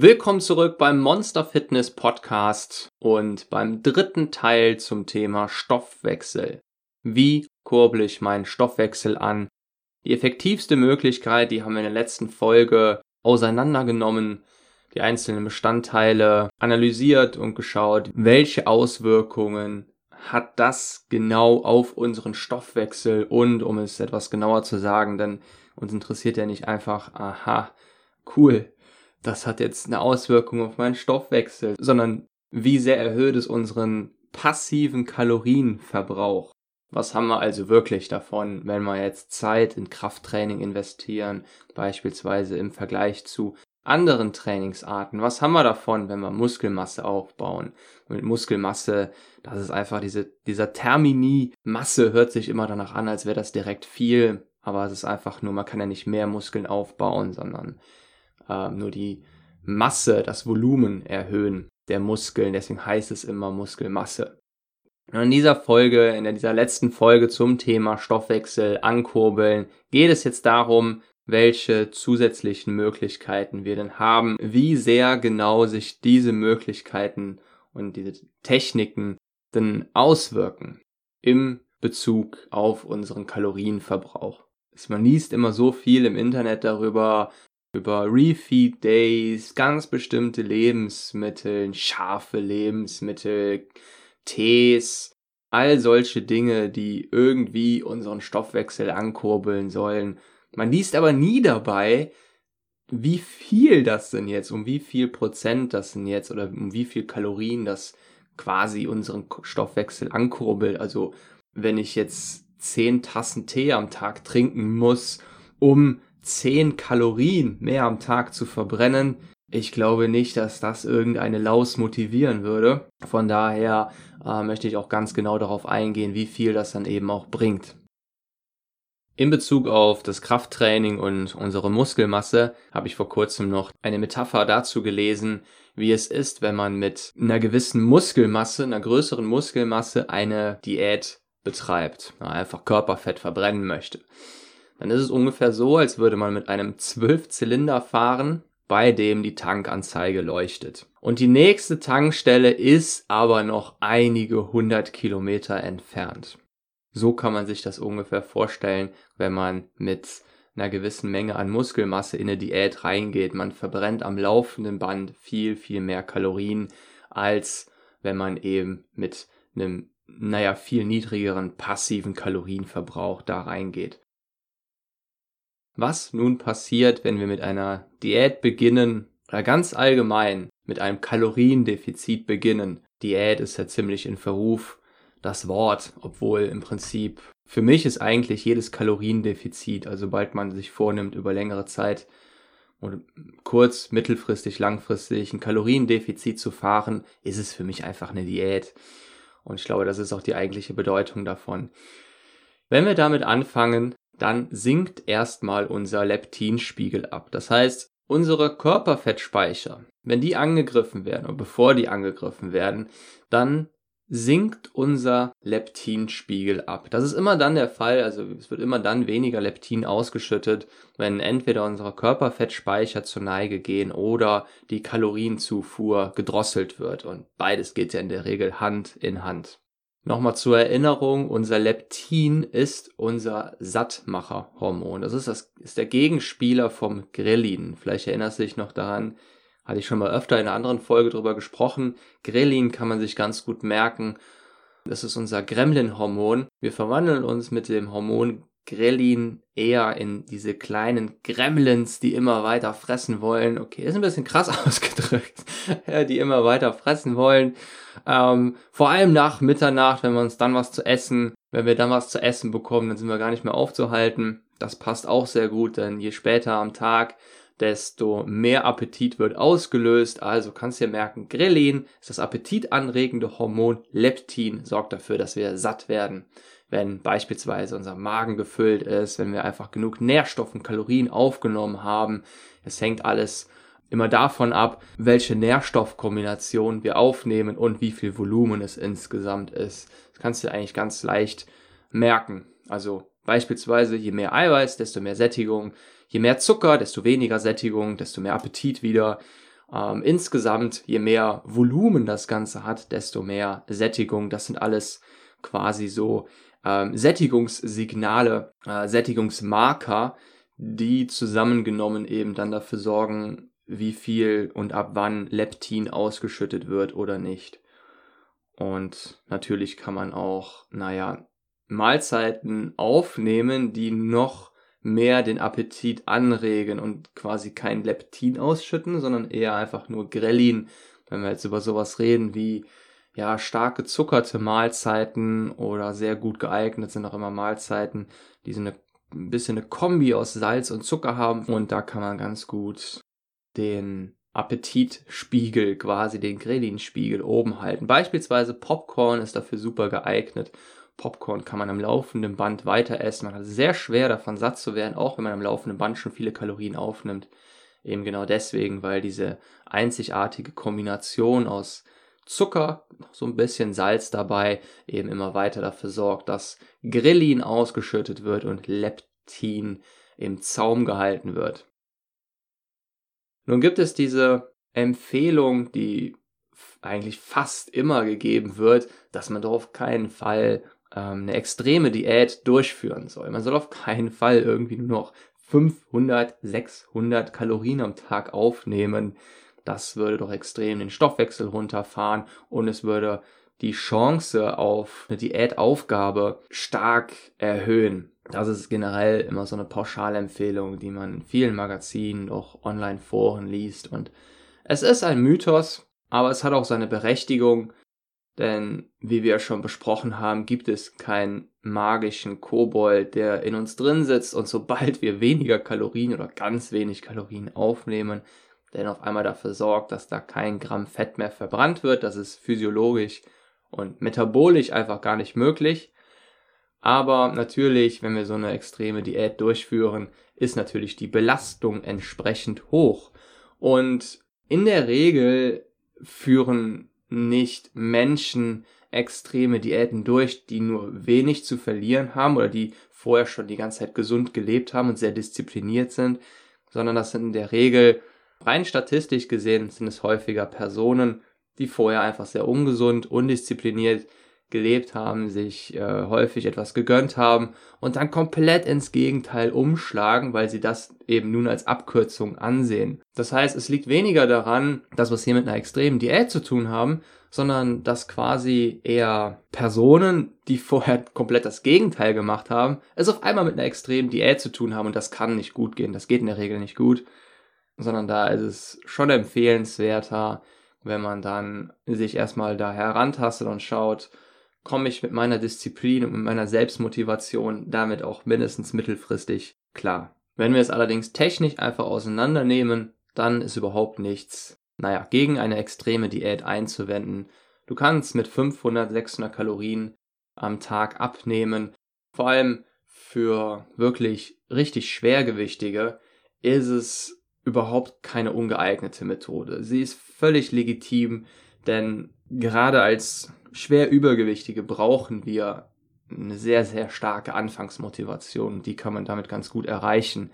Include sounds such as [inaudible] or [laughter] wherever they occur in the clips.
Willkommen zurück beim Monster Fitness Podcast und beim dritten Teil zum Thema Stoffwechsel. Wie kurbel ich meinen Stoffwechsel an? Die effektivste Möglichkeit, die haben wir in der letzten Folge auseinandergenommen, die einzelnen Bestandteile analysiert und geschaut, welche Auswirkungen hat das genau auf unseren Stoffwechsel und, um es etwas genauer zu sagen, denn uns interessiert ja nicht einfach, aha, cool, das hat jetzt eine Auswirkung auf meinen Stoffwechsel, sondern wie sehr erhöht es unseren passiven Kalorienverbrauch. Was haben wir also wirklich davon, wenn wir jetzt Zeit in Krafttraining investieren, beispielsweise im Vergleich zu anderen Trainingsarten? Was haben wir davon, wenn wir Muskelmasse aufbauen? Und mit Muskelmasse, das ist einfach diese, dieser Termini, Masse hört sich immer danach an, als wäre das direkt viel, aber es ist einfach nur, man kann ja nicht mehr Muskeln aufbauen, sondern äh, nur die Masse, das Volumen erhöhen der Muskeln. Deswegen heißt es immer Muskelmasse. Und in dieser Folge, in dieser letzten Folge zum Thema Stoffwechsel ankurbeln, geht es jetzt darum, welche zusätzlichen Möglichkeiten wir denn haben, wie sehr genau sich diese Möglichkeiten und diese Techniken denn auswirken im Bezug auf unseren Kalorienverbrauch. Man liest immer so viel im Internet darüber, über Refeed Days, ganz bestimmte Lebensmittel, scharfe Lebensmittel, Tees, all solche Dinge, die irgendwie unseren Stoffwechsel ankurbeln sollen. Man liest aber nie dabei, wie viel das denn jetzt, um wie viel Prozent das denn jetzt oder um wie viel Kalorien das quasi unseren Stoffwechsel ankurbelt. Also wenn ich jetzt zehn Tassen Tee am Tag trinken muss, um 10 Kalorien mehr am Tag zu verbrennen. Ich glaube nicht, dass das irgendeine Laus motivieren würde. Von daher äh, möchte ich auch ganz genau darauf eingehen, wie viel das dann eben auch bringt. In Bezug auf das Krafttraining und unsere Muskelmasse habe ich vor kurzem noch eine Metapher dazu gelesen, wie es ist, wenn man mit einer gewissen Muskelmasse, einer größeren Muskelmasse eine Diät betreibt, einfach Körperfett verbrennen möchte dann ist es ungefähr so, als würde man mit einem Zwölfzylinder fahren, bei dem die Tankanzeige leuchtet. Und die nächste Tankstelle ist aber noch einige hundert Kilometer entfernt. So kann man sich das ungefähr vorstellen, wenn man mit einer gewissen Menge an Muskelmasse in eine Diät reingeht. Man verbrennt am laufenden Band viel, viel mehr Kalorien, als wenn man eben mit einem, naja, viel niedrigeren passiven Kalorienverbrauch da reingeht. Was nun passiert, wenn wir mit einer Diät beginnen oder ganz allgemein mit einem Kaloriendefizit beginnen? Diät ist ja ziemlich in Verruf, das Wort, obwohl im Prinzip für mich ist eigentlich jedes Kaloriendefizit, also sobald man sich vornimmt, über längere Zeit oder kurz, mittelfristig, langfristig ein Kaloriendefizit zu fahren, ist es für mich einfach eine Diät. Und ich glaube, das ist auch die eigentliche Bedeutung davon. Wenn wir damit anfangen, dann sinkt erstmal unser Leptinspiegel ab. Das heißt, unsere Körperfettspeicher, wenn die angegriffen werden und bevor die angegriffen werden, dann sinkt unser Leptinspiegel ab. Das ist immer dann der Fall, also es wird immer dann weniger Leptin ausgeschüttet, wenn entweder unsere Körperfettspeicher zur Neige gehen oder die Kalorienzufuhr gedrosselt wird. Und beides geht ja in der Regel Hand in Hand. Nochmal zur Erinnerung, unser Leptin ist unser Sattmacherhormon. Das ist, das ist der Gegenspieler vom Grelin. Vielleicht erinnerst du dich noch daran, hatte ich schon mal öfter in einer anderen Folge drüber gesprochen. Grelin kann man sich ganz gut merken. Das ist unser Gremlin-Hormon. Wir verwandeln uns mit dem Hormon Grelin eher in diese kleinen Gremlins, die immer weiter fressen wollen. Okay, ist ein bisschen krass [laughs] ausgedrückt. die immer weiter fressen wollen. Ähm, vor allem nach Mitternacht, wenn wir uns dann was zu essen, wenn wir dann was zu essen bekommen, dann sind wir gar nicht mehr aufzuhalten. Das passt auch sehr gut, denn je später am Tag desto mehr Appetit wird ausgelöst. Also kannst du dir merken, Grelin ist das appetitanregende Hormon. Leptin sorgt dafür, dass wir satt werden. Wenn beispielsweise unser Magen gefüllt ist, wenn wir einfach genug Nährstoffe und Kalorien aufgenommen haben. Es hängt alles immer davon ab, welche Nährstoffkombination wir aufnehmen und wie viel Volumen es insgesamt ist. Das kannst du eigentlich ganz leicht merken. Also beispielsweise, je mehr Eiweiß, desto mehr Sättigung, je mehr Zucker, desto weniger Sättigung, desto mehr Appetit wieder. Ähm, insgesamt, je mehr Volumen das Ganze hat, desto mehr Sättigung. Das sind alles quasi so ähm, Sättigungssignale, äh, Sättigungsmarker, die zusammengenommen eben dann dafür sorgen, wie viel und ab wann Leptin ausgeschüttet wird oder nicht. Und natürlich kann man auch, naja, Mahlzeiten aufnehmen, die noch mehr den Appetit anregen und quasi kein Leptin ausschütten, sondern eher einfach nur Grellin, wenn wir jetzt über sowas reden wie ja stark gezuckerte Mahlzeiten oder sehr gut geeignet sind auch immer Mahlzeiten, die so eine ein bisschen eine Kombi aus Salz und Zucker haben und da kann man ganz gut den Appetitspiegel, quasi den Grelin-Spiegel oben halten. Beispielsweise Popcorn ist dafür super geeignet. Popcorn kann man am laufenden Band weiter essen. Man hat sehr schwer davon satt zu werden, auch wenn man am laufenden Band schon viele Kalorien aufnimmt. Eben genau deswegen, weil diese einzigartige Kombination aus Zucker, noch so ein bisschen Salz dabei, eben immer weiter dafür sorgt, dass Grillin ausgeschüttet wird und Leptin im Zaum gehalten wird. Nun gibt es diese Empfehlung, die eigentlich fast immer gegeben wird, dass man doch auf keinen Fall ähm, eine extreme Diät durchführen soll. Man soll auf keinen Fall irgendwie nur noch 500, 600 Kalorien am Tag aufnehmen. Das würde doch extrem den Stoffwechsel runterfahren und es würde die Chance auf eine Diätaufgabe stark erhöhen. Das ist generell immer so eine Pauschalempfehlung, die man in vielen Magazinen, auch Online-Foren liest. Und es ist ein Mythos, aber es hat auch seine Berechtigung. Denn wie wir schon besprochen haben, gibt es keinen magischen Kobold, der in uns drin sitzt und sobald wir weniger Kalorien oder ganz wenig Kalorien aufnehmen, der dann auf einmal dafür sorgt, dass da kein Gramm Fett mehr verbrannt wird. Das ist physiologisch und metabolisch einfach gar nicht möglich. Aber natürlich, wenn wir so eine extreme Diät durchführen, ist natürlich die Belastung entsprechend hoch. Und in der Regel führen nicht Menschen extreme Diäten durch, die nur wenig zu verlieren haben oder die vorher schon die ganze Zeit gesund gelebt haben und sehr diszipliniert sind, sondern das sind in der Regel, rein statistisch gesehen, sind es häufiger Personen, die vorher einfach sehr ungesund, undiszipliniert gelebt haben, sich äh, häufig etwas gegönnt haben und dann komplett ins Gegenteil umschlagen, weil sie das eben nun als Abkürzung ansehen. Das heißt, es liegt weniger daran, dass wir es hier mit einer extremen Diät zu tun haben, sondern dass quasi eher Personen, die vorher komplett das Gegenteil gemacht haben, es auf einmal mit einer extremen Diät zu tun haben und das kann nicht gut gehen, das geht in der Regel nicht gut, sondern da ist es schon empfehlenswerter, wenn man dann sich erstmal da herantastet und schaut, komme ich mit meiner Disziplin und mit meiner Selbstmotivation damit auch mindestens mittelfristig klar. Wenn wir es allerdings technisch einfach auseinandernehmen, dann ist überhaupt nichts, naja, gegen eine extreme Diät einzuwenden. Du kannst mit 500, 600 Kalorien am Tag abnehmen. Vor allem für wirklich richtig Schwergewichtige ist es überhaupt keine ungeeignete Methode. Sie ist völlig legitim, denn gerade als schwer Übergewichtige brauchen wir eine sehr, sehr starke Anfangsmotivation. Die kann man damit ganz gut erreichen.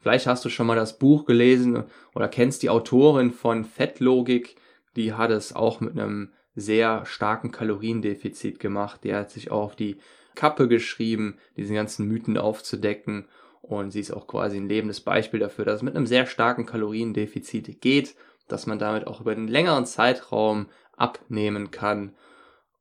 Vielleicht hast du schon mal das Buch gelesen oder kennst die Autorin von Fettlogik. Die hat es auch mit einem sehr starken Kaloriendefizit gemacht. Die hat sich auch auf die Kappe geschrieben, diese ganzen Mythen aufzudecken. Und sie ist auch quasi ein lebendes Beispiel dafür, dass es mit einem sehr starken Kaloriendefizit geht, dass man damit auch über einen längeren Zeitraum abnehmen kann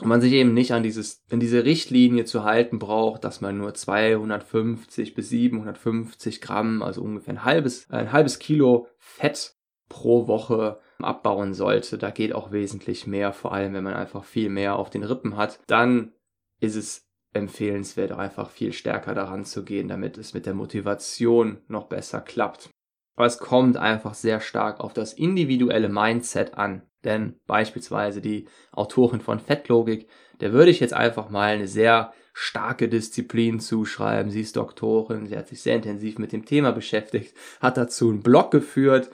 und man sich eben nicht an dieses, an diese Richtlinie zu halten braucht, dass man nur 250 bis 750 Gramm, also ungefähr ein halbes, ein halbes Kilo Fett pro Woche abbauen sollte. Da geht auch wesentlich mehr, vor allem wenn man einfach viel mehr auf den Rippen hat. Dann ist es empfehlenswert, einfach viel stärker daran zu gehen, damit es mit der Motivation noch besser klappt. aber es kommt einfach sehr stark auf das individuelle Mindset an. Denn beispielsweise die Autorin von Fettlogik, der würde ich jetzt einfach mal eine sehr starke Disziplin zuschreiben. Sie ist Doktorin, sie hat sich sehr intensiv mit dem Thema beschäftigt, hat dazu einen Blog geführt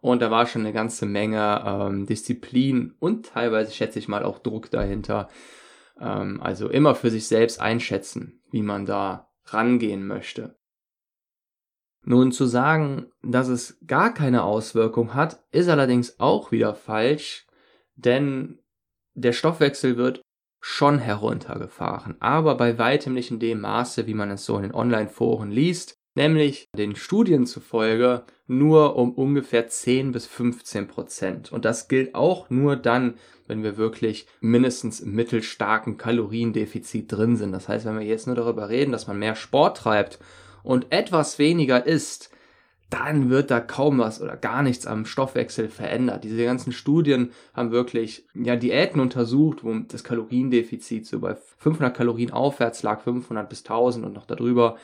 und da war schon eine ganze Menge ähm, Disziplin und teilweise schätze ich mal auch Druck dahinter. Ähm, also immer für sich selbst einschätzen, wie man da rangehen möchte. Nun zu sagen, dass es gar keine Auswirkung hat, ist allerdings auch wieder falsch, denn der Stoffwechsel wird schon heruntergefahren, aber bei weitem nicht in dem Maße, wie man es so in den Online-Foren liest, nämlich den Studien zufolge nur um ungefähr 10 bis 15 Prozent. Und das gilt auch nur dann, wenn wir wirklich mindestens im mittelstarken Kaloriendefizit drin sind. Das heißt, wenn wir jetzt nur darüber reden, dass man mehr Sport treibt und etwas weniger isst, dann wird da kaum was oder gar nichts am Stoffwechsel verändert. Diese ganzen Studien haben wirklich ja, Diäten untersucht, wo das Kaloriendefizit so bei 500 Kalorien aufwärts lag, 500 bis 1000 und noch darüber.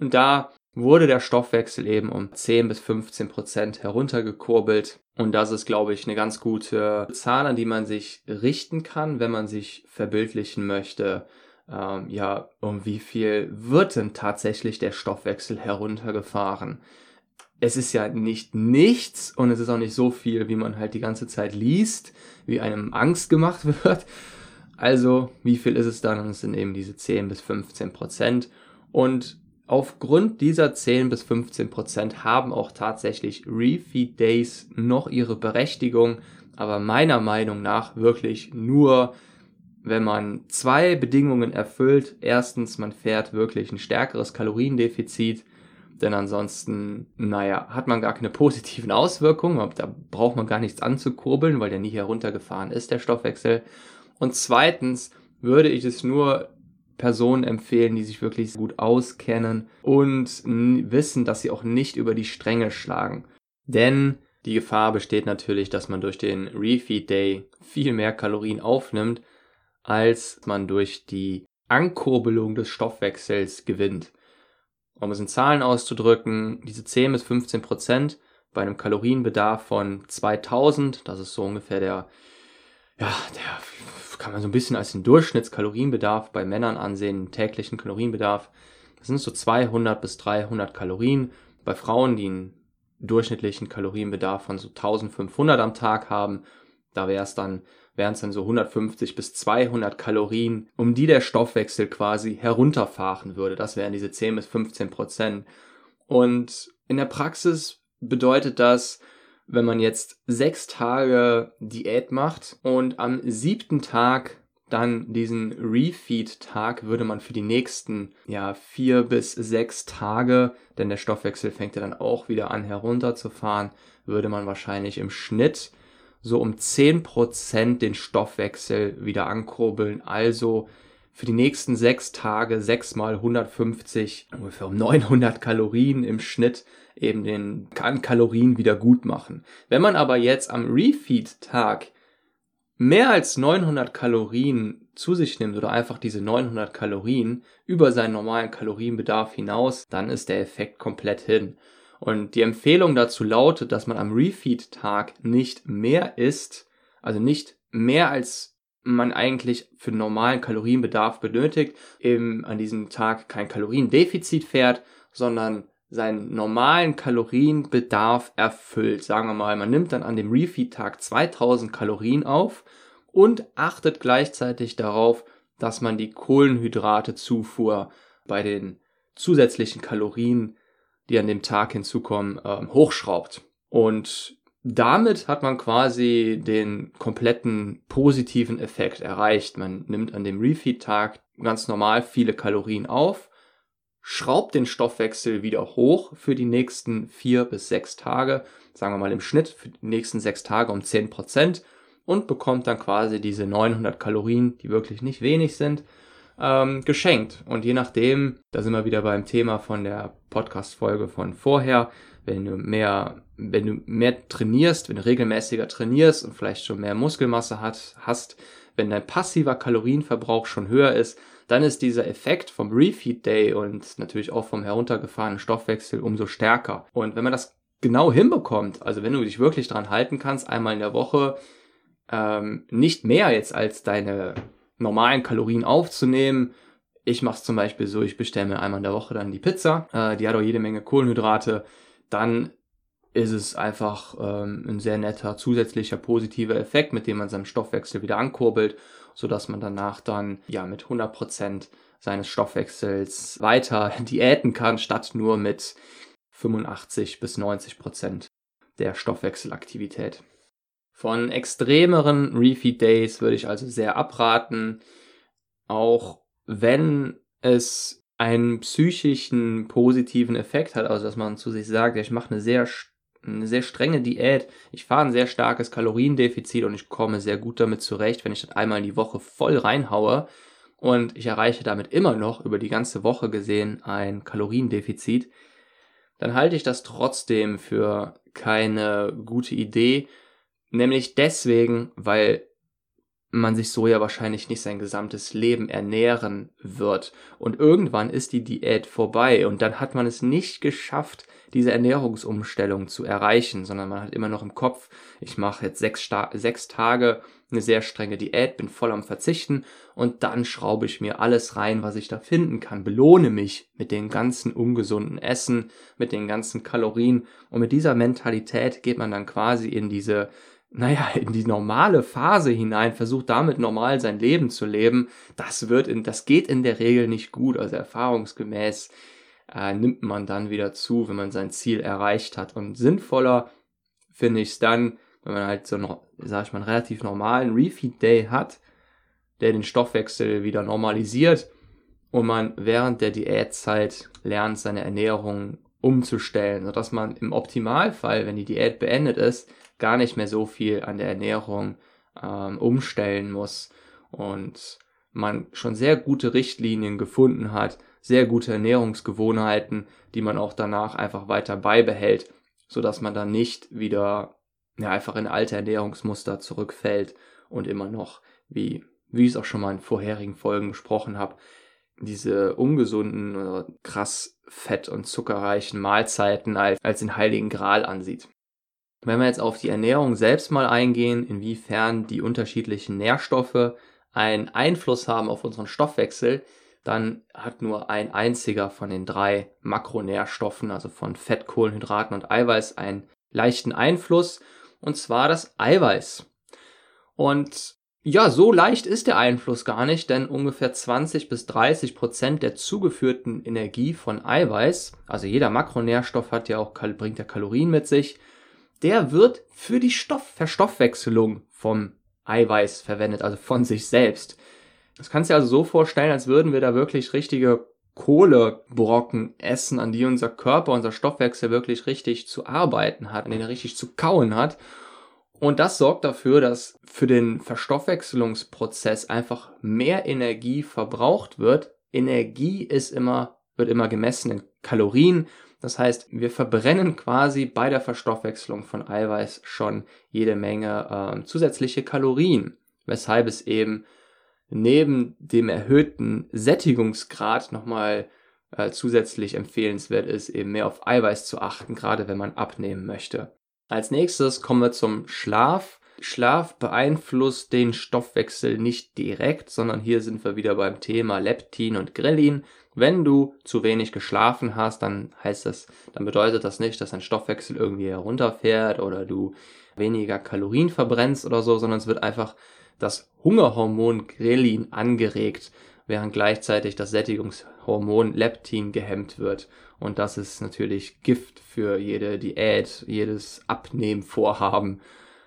Und da wurde der Stoffwechsel eben um 10 bis 15 Prozent heruntergekurbelt. Und das ist, glaube ich, eine ganz gute Zahl, an die man sich richten kann, wenn man sich verbildlichen möchte, ähm, ja, um wie viel wird denn tatsächlich der Stoffwechsel heruntergefahren? Es ist ja nicht nichts und es ist auch nicht so viel, wie man halt die ganze Zeit liest, wie einem Angst gemacht [laughs] wird. Also, wie viel ist es dann? Und es sind eben diese 10 bis 15 Prozent. Und aufgrund dieser 10 bis 15 Prozent haben auch tatsächlich Refeed Days noch ihre Berechtigung, aber meiner Meinung nach wirklich nur wenn man zwei Bedingungen erfüllt. Erstens, man fährt wirklich ein stärkeres Kaloriendefizit, denn ansonsten, naja, hat man gar keine positiven Auswirkungen. Da braucht man gar nichts anzukurbeln, weil der nie heruntergefahren ist, der Stoffwechsel. Und zweitens würde ich es nur Personen empfehlen, die sich wirklich gut auskennen und wissen, dass sie auch nicht über die Stränge schlagen. Denn die Gefahr besteht natürlich, dass man durch den Refeed Day viel mehr Kalorien aufnimmt, als man durch die Ankurbelung des Stoffwechsels gewinnt. Um es in Zahlen auszudrücken, diese 10 bis 15 Prozent bei einem Kalorienbedarf von 2000, das ist so ungefähr der, ja, der kann man so ein bisschen als den Durchschnittskalorienbedarf bei Männern ansehen, täglichen Kalorienbedarf. Das sind so 200 bis 300 Kalorien. Bei Frauen, die einen durchschnittlichen Kalorienbedarf von so 1500 am Tag haben, da wäre es dann wären es dann so 150 bis 200 Kalorien, um die der Stoffwechsel quasi herunterfahren würde. Das wären diese 10 bis 15 Prozent. Und in der Praxis bedeutet das, wenn man jetzt sechs Tage Diät macht und am siebten Tag dann diesen Refeed-Tag würde man für die nächsten ja vier bis sechs Tage, denn der Stoffwechsel fängt ja dann auch wieder an herunterzufahren, würde man wahrscheinlich im Schnitt so um 10% den Stoffwechsel wieder ankurbeln. Also für die nächsten sechs Tage sechs mal 150, ungefähr um 900 Kalorien im Schnitt eben den kann Kalorien wieder gut machen. Wenn man aber jetzt am Refeed-Tag mehr als 900 Kalorien zu sich nimmt oder einfach diese 900 Kalorien über seinen normalen Kalorienbedarf hinaus, dann ist der Effekt komplett hin. Und die Empfehlung dazu lautet, dass man am Refeed-Tag nicht mehr isst, also nicht mehr als man eigentlich für normalen Kalorienbedarf benötigt, eben an diesem Tag kein Kaloriendefizit fährt, sondern seinen normalen Kalorienbedarf erfüllt. Sagen wir mal, man nimmt dann an dem Refeed-Tag 2000 Kalorien auf und achtet gleichzeitig darauf, dass man die Kohlenhydratezufuhr bei den zusätzlichen Kalorien die an dem Tag hinzukommen, äh, hochschraubt. Und damit hat man quasi den kompletten positiven Effekt erreicht. Man nimmt an dem Refeed-Tag ganz normal viele Kalorien auf, schraubt den Stoffwechsel wieder hoch für die nächsten vier bis sechs Tage, sagen wir mal im Schnitt für die nächsten sechs Tage um zehn Prozent und bekommt dann quasi diese 900 Kalorien, die wirklich nicht wenig sind, ähm, geschenkt. Und je nachdem, da sind wir wieder beim Thema von der Podcast-Folge von vorher, wenn du mehr, wenn du mehr trainierst, wenn du regelmäßiger trainierst und vielleicht schon mehr Muskelmasse hat, hast, wenn dein passiver Kalorienverbrauch schon höher ist, dann ist dieser Effekt vom Refeed Day und natürlich auch vom heruntergefahrenen Stoffwechsel umso stärker. Und wenn man das genau hinbekommt, also wenn du dich wirklich dran halten kannst, einmal in der Woche ähm, nicht mehr jetzt als deine normalen Kalorien aufzunehmen. Ich mache es zum Beispiel so, ich bestelle mir einmal in der Woche dann die Pizza, äh, die hat auch jede Menge Kohlenhydrate. Dann ist es einfach ähm, ein sehr netter zusätzlicher positiver Effekt, mit dem man seinen Stoffwechsel wieder ankurbelt, sodass man danach dann ja mit 100% seines Stoffwechsels weiter [laughs] diäten kann, statt nur mit 85 bis 90% der Stoffwechselaktivität. Von extremeren Refeed Days würde ich also sehr abraten, auch wenn es einen psychischen positiven Effekt hat, also dass man zu sich sagt, ich mache eine sehr eine sehr strenge Diät. Ich fahre ein sehr starkes Kaloriendefizit und ich komme sehr gut damit zurecht, wenn ich das einmal in die Woche voll reinhaue. Und ich erreiche damit immer noch über die ganze Woche gesehen ein Kaloriendefizit, dann halte ich das trotzdem für keine gute Idee, nämlich deswegen, weil man sich so ja wahrscheinlich nicht sein gesamtes Leben ernähren wird. Und irgendwann ist die Diät vorbei und dann hat man es nicht geschafft, diese Ernährungsumstellung zu erreichen, sondern man hat immer noch im Kopf, ich mache jetzt sechs, sechs Tage eine sehr strenge Diät, bin voll am Verzichten und dann schraube ich mir alles rein, was ich da finden kann, belohne mich mit dem ganzen ungesunden Essen, mit den ganzen Kalorien und mit dieser Mentalität geht man dann quasi in diese naja, in die normale Phase hinein, versucht damit normal sein Leben zu leben, das wird in, das geht in der Regel nicht gut. Also erfahrungsgemäß äh, nimmt man dann wieder zu, wenn man sein Ziel erreicht hat. Und sinnvoller finde ich es dann, wenn man halt so einen, sag ich mal, einen relativ normalen Refeed Day hat, der den Stoffwechsel wieder normalisiert und man während der Diätzeit lernt, seine Ernährung umzustellen, sodass man im Optimalfall, wenn die Diät beendet ist, gar nicht mehr so viel an der Ernährung ähm, umstellen muss und man schon sehr gute Richtlinien gefunden hat, sehr gute Ernährungsgewohnheiten, die man auch danach einfach weiter beibehält, so dass man dann nicht wieder ja, einfach in alte Ernährungsmuster zurückfällt und immer noch, wie, wie ich es auch schon mal in vorherigen Folgen besprochen habe, diese ungesunden oder krass fett- und zuckerreichen Mahlzeiten als, als den heiligen Gral ansieht. Wenn wir jetzt auf die Ernährung selbst mal eingehen, inwiefern die unterschiedlichen Nährstoffe einen Einfluss haben auf unseren Stoffwechsel, dann hat nur ein einziger von den drei Makronährstoffen, also von Fett, Kohlenhydraten und Eiweiß, einen leichten Einfluss, und zwar das Eiweiß. Und ja, so leicht ist der Einfluss gar nicht, denn ungefähr 20 bis 30 Prozent der zugeführten Energie von Eiweiß, also jeder Makronährstoff hat ja auch, bringt ja Kalorien mit sich, der wird für die Stoffverstoffwechselung vom Eiweiß verwendet, also von sich selbst. Das kannst du dir also so vorstellen, als würden wir da wirklich richtige Kohlebrocken essen, an die unser Körper, unser Stoffwechsel wirklich richtig zu arbeiten hat, an denen er richtig zu kauen hat. Und das sorgt dafür, dass für den Verstoffwechselungsprozess einfach mehr Energie verbraucht wird. Energie ist immer, wird immer gemessen in Kalorien. Das heißt, wir verbrennen quasi bei der Verstoffwechslung von Eiweiß schon jede Menge äh, zusätzliche Kalorien, weshalb es eben neben dem erhöhten Sättigungsgrad nochmal äh, zusätzlich empfehlenswert ist, eben mehr auf Eiweiß zu achten, gerade wenn man abnehmen möchte. Als nächstes kommen wir zum Schlaf. Schlaf beeinflusst den Stoffwechsel nicht direkt, sondern hier sind wir wieder beim Thema Leptin und Grelin. Wenn du zu wenig geschlafen hast, dann heißt das, dann bedeutet das nicht, dass dein Stoffwechsel irgendwie herunterfährt oder du weniger Kalorien verbrennst oder so, sondern es wird einfach das Hungerhormon Grelin angeregt, während gleichzeitig das Sättigungshormon Leptin gehemmt wird. Und das ist natürlich Gift für jede Diät, jedes Abnehmvorhaben.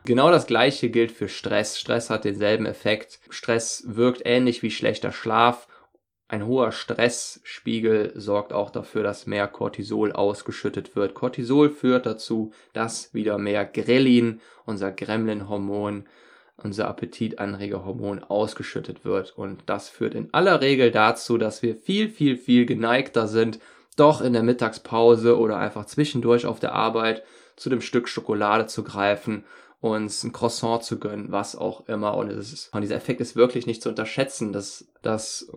Genau das gleiche gilt für Stress. Stress hat denselben Effekt. Stress wirkt ähnlich wie schlechter Schlaf ein hoher Stressspiegel sorgt auch dafür, dass mehr Cortisol ausgeschüttet wird. Cortisol führt dazu, dass wieder mehr Grelin, unser Gremlin-Hormon, unser Appetitanregerhormon ausgeschüttet wird. Und das führt in aller Regel dazu, dass wir viel, viel, viel geneigter sind, doch in der Mittagspause oder einfach zwischendurch auf der Arbeit zu dem Stück Schokolade zu greifen, uns ein Croissant zu gönnen, was auch immer. Und, es ist, und dieser Effekt ist wirklich nicht zu unterschätzen, dass das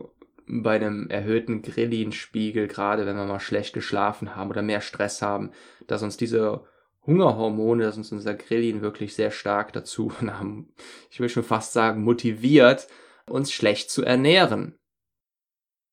bei einem erhöhten Grillinspiegel, gerade wenn wir mal schlecht geschlafen haben oder mehr Stress haben, dass uns diese Hungerhormone, das uns unser Grillin wirklich sehr stark dazu, [laughs] ich will schon fast sagen, motiviert, uns schlecht zu ernähren.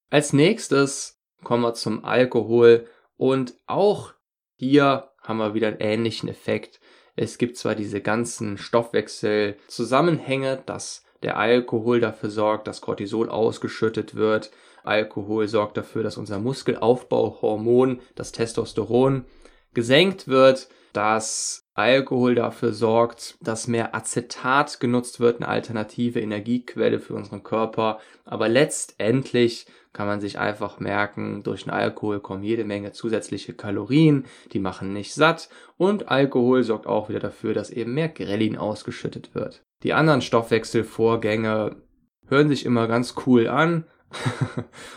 Als nächstes kommen wir zum Alkohol und auch hier haben wir wieder einen ähnlichen Effekt. Es gibt zwar diese ganzen Stoffwechselzusammenhänge, dass der Alkohol dafür sorgt, dass Cortisol ausgeschüttet wird. Alkohol sorgt dafür, dass unser Muskelaufbauhormon, das Testosteron, gesenkt wird, dass Alkohol dafür sorgt, dass mehr Acetat genutzt wird, eine alternative Energiequelle für unseren Körper. Aber letztendlich kann man sich einfach merken, durch den Alkohol kommen jede Menge zusätzliche Kalorien, die machen nicht satt und Alkohol sorgt auch wieder dafür, dass eben mehr Grelin ausgeschüttet wird. Die anderen Stoffwechselvorgänge hören sich immer ganz cool an,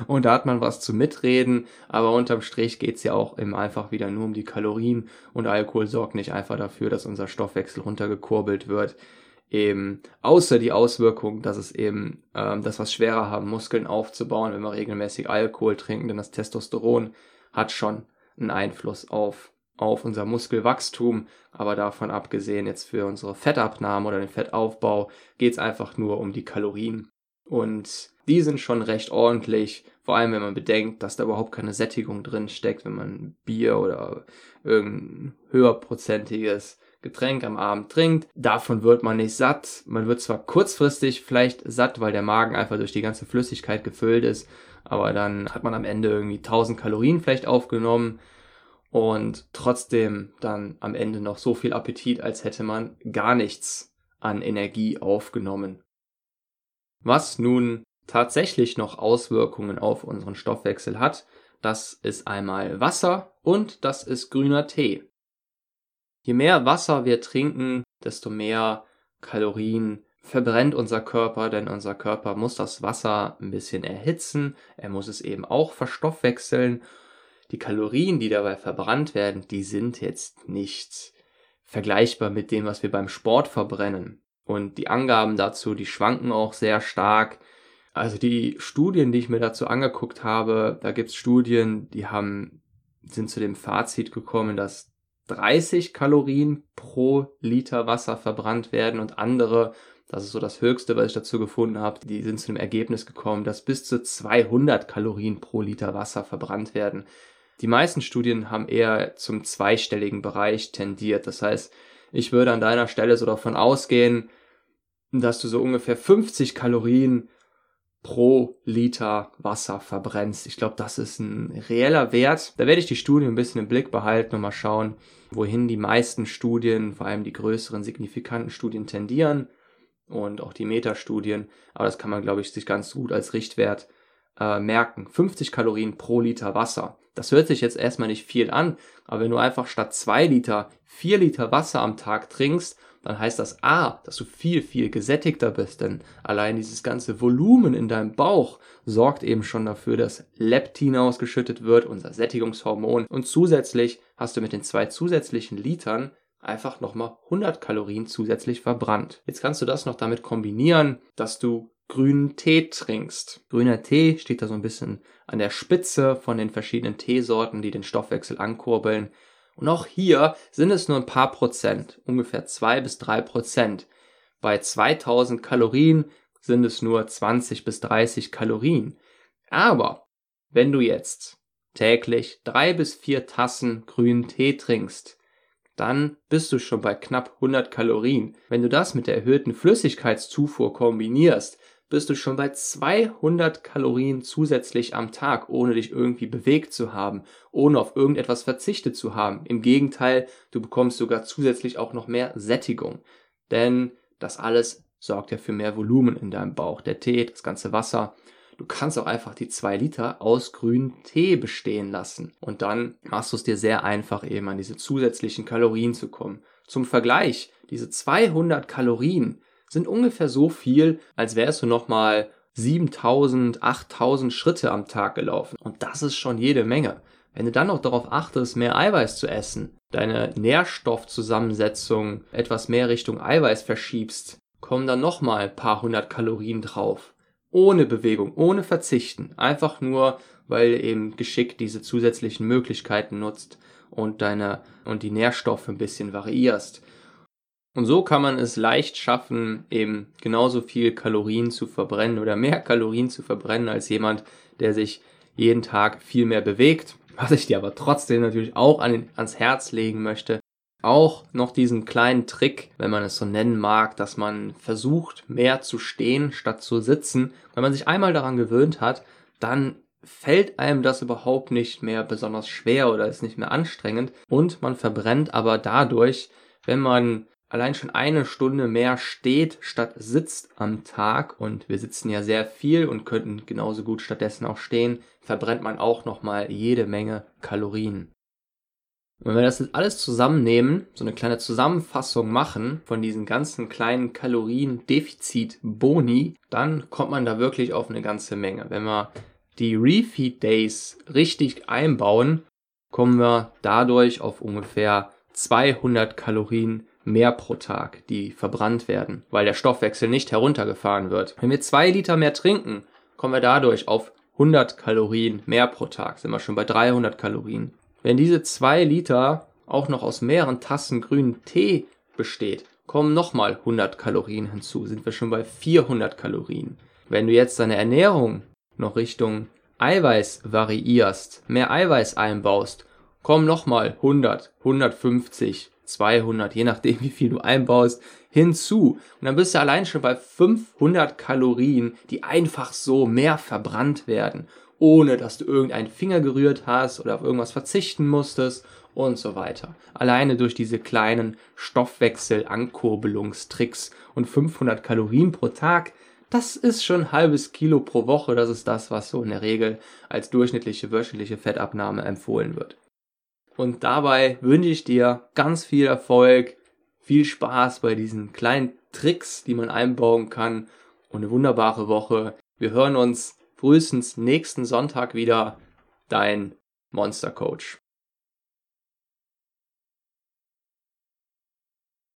und da hat man was zu mitreden, aber unterm Strich geht's ja auch eben einfach wieder nur um die Kalorien und Alkohol sorgt nicht einfach dafür, dass unser Stoffwechsel runtergekurbelt wird. Eben außer die Auswirkung, dass es eben ähm, das was schwerer haben, Muskeln aufzubauen, wenn wir regelmäßig Alkohol trinken, denn das Testosteron hat schon einen Einfluss auf auf unser Muskelwachstum, aber davon abgesehen jetzt für unsere Fettabnahme oder den Fettaufbau geht's einfach nur um die Kalorien. Und die sind schon recht ordentlich, vor allem wenn man bedenkt, dass da überhaupt keine Sättigung drin steckt, wenn man Bier oder irgendein höherprozentiges Getränk am Abend trinkt. Davon wird man nicht satt. Man wird zwar kurzfristig vielleicht satt, weil der Magen einfach durch die ganze Flüssigkeit gefüllt ist, aber dann hat man am Ende irgendwie 1000 Kalorien vielleicht aufgenommen und trotzdem dann am Ende noch so viel Appetit, als hätte man gar nichts an Energie aufgenommen. Was nun tatsächlich noch Auswirkungen auf unseren Stoffwechsel hat, das ist einmal Wasser und das ist grüner Tee. Je mehr Wasser wir trinken, desto mehr Kalorien verbrennt unser Körper, denn unser Körper muss das Wasser ein bisschen erhitzen, er muss es eben auch verstoffwechseln. Die Kalorien, die dabei verbrannt werden, die sind jetzt nicht vergleichbar mit dem, was wir beim Sport verbrennen. Und die Angaben dazu, die schwanken auch sehr stark. Also die Studien, die ich mir dazu angeguckt habe, da gibt's Studien, die haben, sind zu dem Fazit gekommen, dass 30 Kalorien pro Liter Wasser verbrannt werden und andere, das ist so das Höchste, was ich dazu gefunden habe, die sind zu dem Ergebnis gekommen, dass bis zu 200 Kalorien pro Liter Wasser verbrannt werden. Die meisten Studien haben eher zum zweistelligen Bereich tendiert. Das heißt, ich würde an deiner Stelle so davon ausgehen, dass du so ungefähr 50 Kalorien pro Liter Wasser verbrennst. Ich glaube, das ist ein reeller Wert. Da werde ich die Studie ein bisschen im Blick behalten und mal schauen, wohin die meisten Studien, vor allem die größeren signifikanten Studien tendieren und auch die Metastudien. Aber das kann man, glaube ich, sich ganz gut als Richtwert äh, merken. 50 Kalorien pro Liter Wasser. Das hört sich jetzt erstmal nicht viel an, aber wenn du einfach statt 2 Liter 4 Liter Wasser am Tag trinkst dann heißt das A, dass du viel, viel gesättigter bist, denn allein dieses ganze Volumen in deinem Bauch sorgt eben schon dafür, dass Leptin ausgeschüttet wird, unser Sättigungshormon, und zusätzlich hast du mit den zwei zusätzlichen Litern einfach nochmal 100 Kalorien zusätzlich verbrannt. Jetzt kannst du das noch damit kombinieren, dass du grünen Tee trinkst. Grüner Tee steht da so ein bisschen an der Spitze von den verschiedenen Teesorten, die den Stoffwechsel ankurbeln. Und auch hier sind es nur ein paar Prozent, ungefähr zwei bis drei Prozent. Bei 2000 Kalorien sind es nur 20 bis 30 Kalorien. Aber wenn du jetzt täglich drei bis vier Tassen grünen Tee trinkst, dann bist du schon bei knapp 100 Kalorien. Wenn du das mit der erhöhten Flüssigkeitszufuhr kombinierst, bist du schon bei 200 Kalorien zusätzlich am Tag, ohne dich irgendwie bewegt zu haben, ohne auf irgendetwas verzichtet zu haben. Im Gegenteil, du bekommst sogar zusätzlich auch noch mehr Sättigung. Denn das alles sorgt ja für mehr Volumen in deinem Bauch. Der Tee, das ganze Wasser. Du kannst auch einfach die zwei Liter aus grünem Tee bestehen lassen. Und dann machst du es dir sehr einfach, eben an diese zusätzlichen Kalorien zu kommen. Zum Vergleich, diese 200 Kalorien, sind ungefähr so viel, als wärst du nochmal 7000, 8000 Schritte am Tag gelaufen. Und das ist schon jede Menge. Wenn du dann noch darauf achtest, mehr Eiweiß zu essen, deine Nährstoffzusammensetzung etwas mehr Richtung Eiweiß verschiebst, kommen dann nochmal ein paar hundert Kalorien drauf. Ohne Bewegung, ohne Verzichten. Einfach nur, weil du eben geschickt diese zusätzlichen Möglichkeiten nutzt. und deine und die Nährstoffe ein bisschen variierst. Und so kann man es leicht schaffen, eben genauso viel Kalorien zu verbrennen oder mehr Kalorien zu verbrennen als jemand, der sich jeden Tag viel mehr bewegt. Was ich dir aber trotzdem natürlich auch an, ans Herz legen möchte, auch noch diesen kleinen Trick, wenn man es so nennen mag, dass man versucht, mehr zu stehen statt zu sitzen. Wenn man sich einmal daran gewöhnt hat, dann fällt einem das überhaupt nicht mehr besonders schwer oder ist nicht mehr anstrengend und man verbrennt aber dadurch, wenn man allein schon eine Stunde mehr steht statt sitzt am Tag und wir sitzen ja sehr viel und könnten genauso gut stattdessen auch stehen, verbrennt man auch nochmal jede Menge Kalorien. Und wenn wir das jetzt alles zusammennehmen, so eine kleine Zusammenfassung machen von diesen ganzen kleinen Kaloriendefizit-Boni, dann kommt man da wirklich auf eine ganze Menge. Wenn wir die Refeed Days richtig einbauen, kommen wir dadurch auf ungefähr 200 Kalorien mehr pro Tag, die verbrannt werden, weil der Stoffwechsel nicht heruntergefahren wird. Wenn wir zwei Liter mehr trinken, kommen wir dadurch auf 100 Kalorien mehr pro Tag, sind wir schon bei 300 Kalorien. Wenn diese zwei Liter auch noch aus mehreren Tassen grünen Tee besteht, kommen nochmal 100 Kalorien hinzu, sind wir schon bei 400 Kalorien. Wenn du jetzt deine Ernährung noch Richtung Eiweiß variierst, mehr Eiweiß einbaust, kommen nochmal 100, 150, 200, je nachdem [laughs] wie viel du einbaust, hinzu. Und dann bist du allein schon bei 500 Kalorien, die einfach so mehr verbrannt werden, ohne dass du irgendeinen Finger gerührt hast oder auf irgendwas verzichten musstest und so weiter. Alleine durch diese kleinen Stoffwechsel-Ankurbelungstricks und 500 Kalorien pro Tag, das ist schon ein halbes Kilo pro Woche. Das ist das, was so in der Regel als durchschnittliche wöchentliche Fettabnahme empfohlen wird. Und dabei wünsche ich dir ganz viel Erfolg, viel Spaß bei diesen kleinen Tricks, die man einbauen kann und eine wunderbare Woche. Wir hören uns frühestens nächsten Sonntag wieder. Dein Monster Coach.